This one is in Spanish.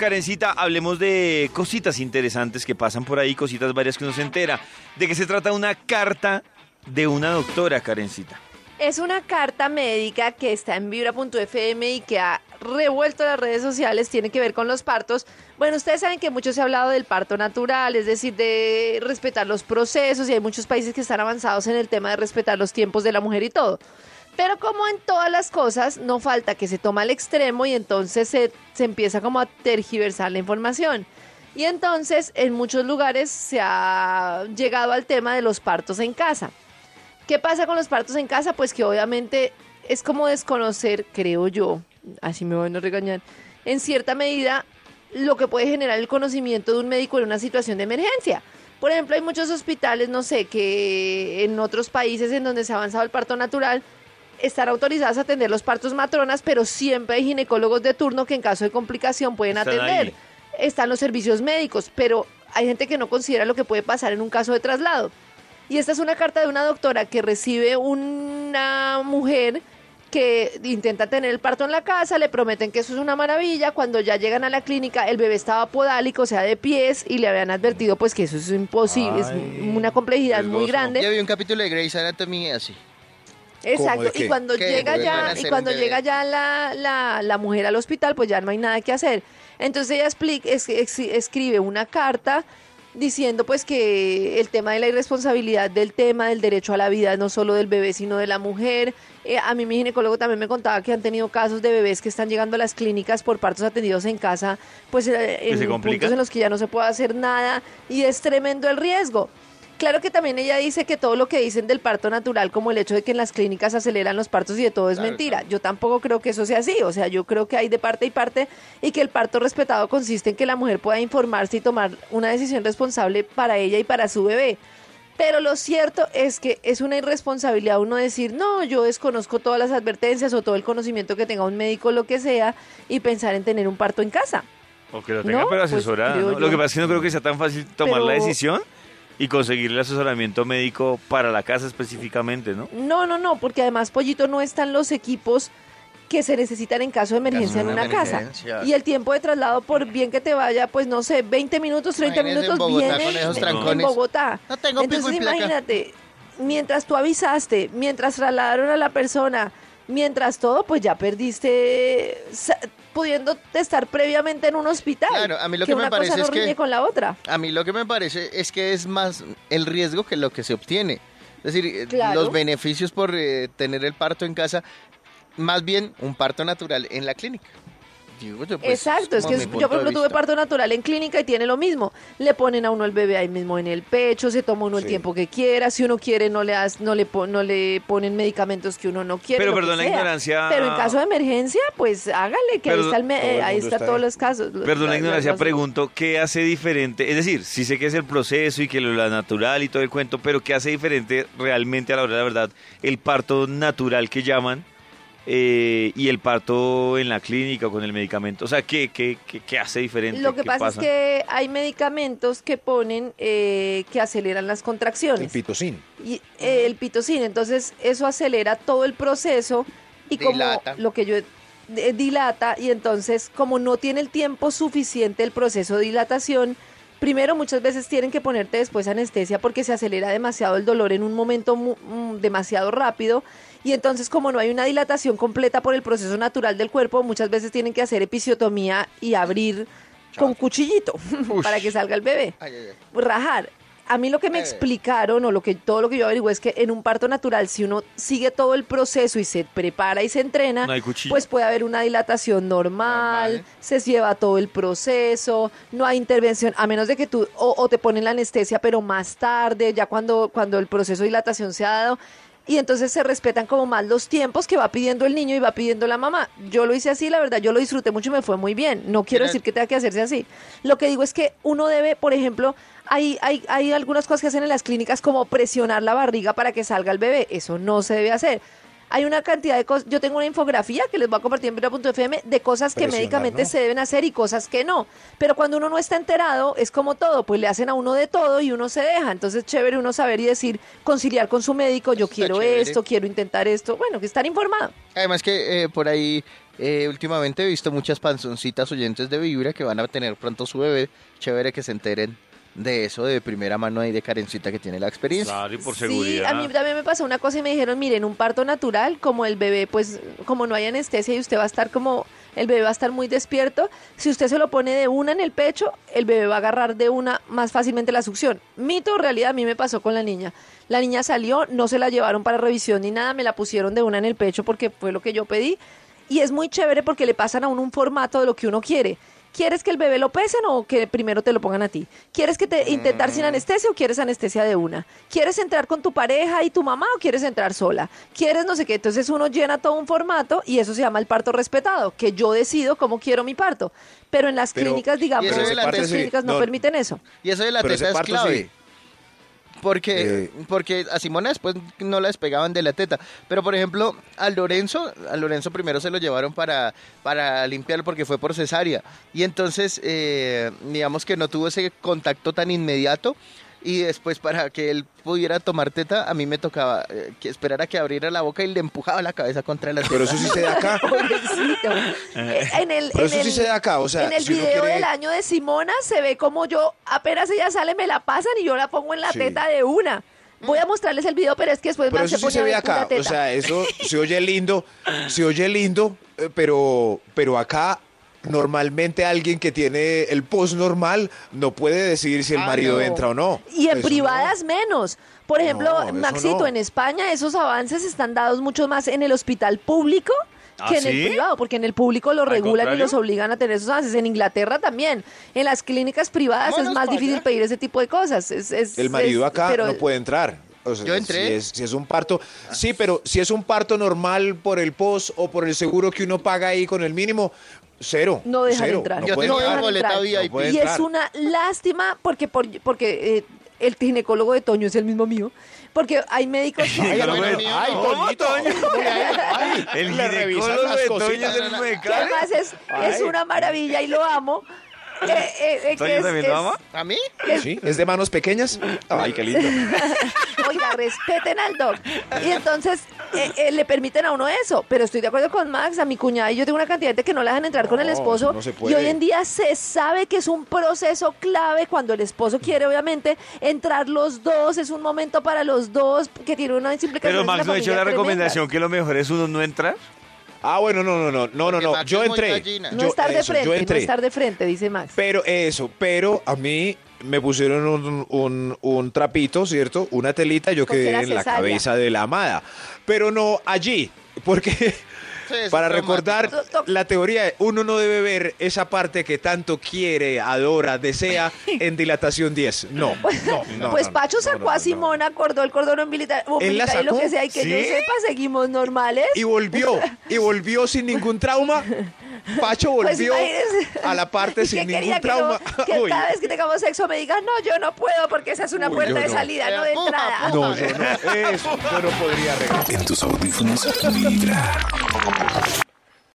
Karencita, hablemos de cositas interesantes que pasan por ahí, cositas varias que uno se entera. ¿De qué se trata una carta de una doctora, Karencita? Es una carta médica que está en vibra.fm y que ha revuelto las redes sociales, tiene que ver con los partos. Bueno, ustedes saben que mucho se ha hablado del parto natural, es decir, de respetar los procesos y hay muchos países que están avanzados en el tema de respetar los tiempos de la mujer y todo. Pero como en todas las cosas, no falta que se toma al extremo y entonces se, se empieza como a tergiversar la información. Y entonces en muchos lugares se ha llegado al tema de los partos en casa. ¿Qué pasa con los partos en casa? Pues que obviamente es como desconocer, creo yo, así me van a regañar, en cierta medida lo que puede generar el conocimiento de un médico en una situación de emergencia. Por ejemplo, hay muchos hospitales, no sé, que en otros países en donde se ha avanzado el parto natural, están autorizadas a atender los partos matronas, pero siempre hay ginecólogos de turno que en caso de complicación pueden Están atender. ahí. Están los servicios médicos, pero hay gente que no considera lo que puede pasar en un caso de traslado. Y esta es una carta de una doctora que recibe una mujer que intenta tener el parto en la casa, le prometen que eso es una maravilla, cuando ya llegan a la clínica el bebé estaba podálico, o sea, de pies, y le habían advertido pues que eso es imposible, Ay, es una complejidad muy grande. Ya vi un capítulo de Grey's Anatomy así. Exacto, ¿Cómo de y cuando llega ya, y cuando llega ya la, la, la mujer al hospital, pues ya no hay nada que hacer. Entonces ella explica, es- ex- escribe una carta diciendo pues que el tema de la irresponsabilidad del tema del derecho a la vida, no solo del bebé, sino de la mujer. Eh, a mí mi ginecólogo también me contaba que han tenido casos de bebés que están llegando a las clínicas por partos atendidos en casa, pues eh, ¿Que se en puntos en los que ya no se puede hacer nada y es tremendo el riesgo. Claro que también ella dice que todo lo que dicen del parto natural, como el hecho de que en las clínicas aceleran los partos y de todo es Claro, mentira. claro. Yo tampoco creo que eso sea así. O sea, yo creo que hay de parte y parte y que el parto respetado consiste en que la mujer pueda informarse y tomar una decisión responsable para ella y para su bebé. Pero lo cierto es que es una irresponsabilidad uno decir, no, yo desconozco todas las advertencias o todo el conocimiento que tenga un médico, lo que sea, y pensar en tener un parto en casa. O que lo tenga No, pero pues, yo. Lo que pasa es que no creo que sea tan fácil tomar la decisión y conseguir el asesoramiento médico para la casa específicamente, ¿no? No, no, no, porque además, Pollito, no están los equipos que se necesitan en caso de emergencia en una casa. Y el tiempo de traslado, por bien que te vaya, pues no sé, 20 minutos, 30 Imagínese en minutos, esos en- Bogotá. No tengo pico Entonces y placa. imagínate, mientras tú avisaste, mientras trasladaron a la persona, mientras todo, pues ya perdiste pudiendo estar previamente en un hospital. Claro, a mí lo que me una parece cosa no es que- con la otra. A mí lo que me parece es que es más el riesgo que lo que se obtiene. Es decir, eh, Claro. los beneficios por eh, tener el parto en casa, más bien un parto natural en la clínica. Digo yo, pues, Exacto, es que yo por ejemplo tuve parto natural en clínica y tiene lo mismo. Le ponen a uno el bebé ahí mismo en el pecho, se toma uno el tiempo que quiera, si uno quiere no le das- no le pon- no le ponen medicamentos que uno no quiere. Pero perdón la sea. ignorancia. Pero en caso de emergencia, pues hágale que ahí está el me- todo el eh, ahí está está todos los casos. Perdón la ignorancia, pregunto, ¿qué hace diferente? Es decir, sí sé que es el proceso y que lo la natural y todo el cuento, pero ¿qué hace diferente realmente a la hora de la verdad el parto natural que llaman eh, y el parto en la clínica o con el medicamento? O sea, ¿qué, qué, qué, qué hace diferente? Lo que ¿Qué pasa, es que hay medicamentos que ponen eh, que aceleran las El contracciones. pitocin. y eh, el pitocin. Entonces, eso acelera todo el proceso y como Dilata. lo que yo eh, dilata y entonces como no tiene el tiempo suficiente el proceso de dilatación, primero muchas veces tienen que ponerte después anestesia porque se acelera demasiado el dolor en un momento mu- mm, demasiado rápido y entonces como no hay una dilatación completa por el proceso natural del cuerpo, muchas veces tienen que hacer episiotomía y abrir con cuchillito para que salga el bebé Ay, ay, ay. rajar. A mí lo que me Eh. explicaron o lo que todo lo que yo averigué es que en un parto natural si uno sigue todo el proceso y se prepara y se entrena, No pues puede haber una dilatación normal, Normal. se lleva todo el proceso, no hay intervención a menos de que tú o, o te ponen la anestesia pero más tarde, ya cuando cuando el proceso de dilatación se ha dado y entonces se respetan como más los tiempos que va pidiendo el niño y va pidiendo la mamá. Yo lo hice así, la verdad, yo lo disfruté mucho y me fue muy bien. No quiero decir que tenga que hacerse así. Lo que digo es que uno debe, por ejemplo, hay, hay, hay algunas cosas que hacen en las clínicas como presionar la barriga para que salga el bebé. Eso no se debe hacer. Hay una cantidad de cosas, yo tengo una infografía que les voy a compartir en Vibra.fm de cosas que médicamente ¿no? se deben hacer y cosas que no. Pero cuando uno no está enterado, es como todo, pues le hacen a uno de todo y uno se deja. Entonces, chévere uno saber y decir, conciliar con su médico, yo quiero esto, quiero intentar esto. Bueno, que estar informado. Además que eh, por ahí eh, últimamente he visto muchas panzoncitas oyentes de Vibra que van a tener pronto su bebé. Chévere que se enteren de eso de primera mano ahí de Karencita que tiene la experiencia. Claro, y por Sí, seguridad. a mí también me pasó una cosa y me dijeron, miren, un parto natural, como el bebé, pues como no hay anestesia y usted va a estar como, el bebé va a estar muy despierto, si usted se lo pone de una en el pecho, el bebé va a agarrar de una más fácilmente la succión. Mito o realidad, a mí me pasó con la niña. La niña salió, no se la llevaron para revisión ni nada, me la pusieron de una en el pecho porque fue lo que yo pedí. Y es muy chévere porque le pasan a uno un formato de lo que uno quiere. ¿Quieres que el bebé lo pesen o que primero te lo pongan a ti? ¿Quieres que te intentar sin anestesia o quieres anestesia de una? ¿Quieres entrar con tu pareja y tu mamá o quieres entrar sola? ¿Quieres no sé qué? Entonces uno llena todo un formato y eso se llama el parto respetado, que yo decido cómo quiero mi parto. Pero en las Pero- clínicas, digamos, las clínicas no, no. permiten eso. Y eso de la teta es clave. sí. Porque, Eh. porque a Simona después no la despegaban de la teta. Pero por ejemplo, a Lorenzo, a Lorenzo primero se lo llevaron para, para limpiarlo porque fue por cesárea. Y entonces, eh, digamos que no tuvo ese contacto tan inmediato. Y después para que él pudiera tomar teta, a mí me tocaba eh, que esperar a que abriera la boca y le empujaba la cabeza contra la teta. Pero eso sí se da acá. Pobrecito. Eh, en el, Pero en eso sí se da acá, o sea, en el si uno video quiere- del año de Simona se ve como yo, apenas ella sale, me la pasan y yo la pongo en la Sí. teta de una. Voy a mostrarles el video, pero es que después Pero más eso se sí se ve pura acá. O teta. sea, eso se oye lindo, se oye lindo, eh, pero, pero acá normalmente alguien que tiene el post normal no puede decidir si el Ah, marido no. entra o no. Y en Eso privadas menos. Por ejemplo, No, Maxito, no. en España esos avances están dados mucho más en el hospital público ¿Ah, que en el privado, porque en el público lo ¿Al regulan y los obligan a tener esos avances. En Inglaterra también. En las clínicas privadas es más difícil allá. pedir ese tipo de cosas. Es- es- El marido es- acá pero- no puede entrar. O sea, Yo entré. Si es, si es un parto, sí, pero si es un parto normal por el post o por el seguro que uno paga ahí con el mínimo, cero. No dejan cero, entrar. No Yo tengo entrar. boleta. VIP. No Y entrar. es una lástima porque, por- porque eh, el ginecólogo de Toño es el mismo mío. Porque hay médicos. Ay, ay, no. Toñito. Ay, El ginecólogo de. Toño es el mismo de además es, es una maravilla y lo amo. Eh, eh, eh, que ¿Toño es- ama? ¿A mí? ¿Sí? ¿Es de manos pequeñas? Ay, qué lindo. Oiga, respeten al doc. Y entonces eh, eh, le permiten a uno eso. Pero estoy de acuerdo con Max, a mi cuñada y yo tengo una cantidad de gente que no la dejan entrar con el esposo. no se y puede. hoy en día se sabe que es un proceso clave cuando el esposo quiere, obviamente, entrar los dos. Es un momento para los dos que tiene una implicación. Pero Max no ha hecho la recomendación que lo mejor es uno no entrar. Ah, bueno, no, no, no, no, no, no. Yo entré. No estar de eso, frente, yo no entré. estar de frente, dice Max. Pero eso, pero a mí me pusieron un, un- un trapito, ¿cierto? Una telita, yo Porque quedé en la cabeza de la amada. Pero no allí, porque es para recordar la teoría, de uno no debe ver esa parte que tanto quiere, adora, desea en dilatación 10. No, no, no. pues no, Pacho sacó no, no, a no. Simona, acordó el cordón umbilical, umbilical y lo que sea, y que yo ¿Sí? sepa, seguimos normales. Y volvió, y volvió sin ningún trauma. Pacho Pues volvió a la parte ¿Y sin ningún que no- trauma. que cada vez que tengamos sexo me digas, no, yo no puedo porque esa es una Uy, puerta de no. salida, no de Puja, entrada. puja. No, yo no. Eso, yo no podría arreglar. En tus audífonos vibra.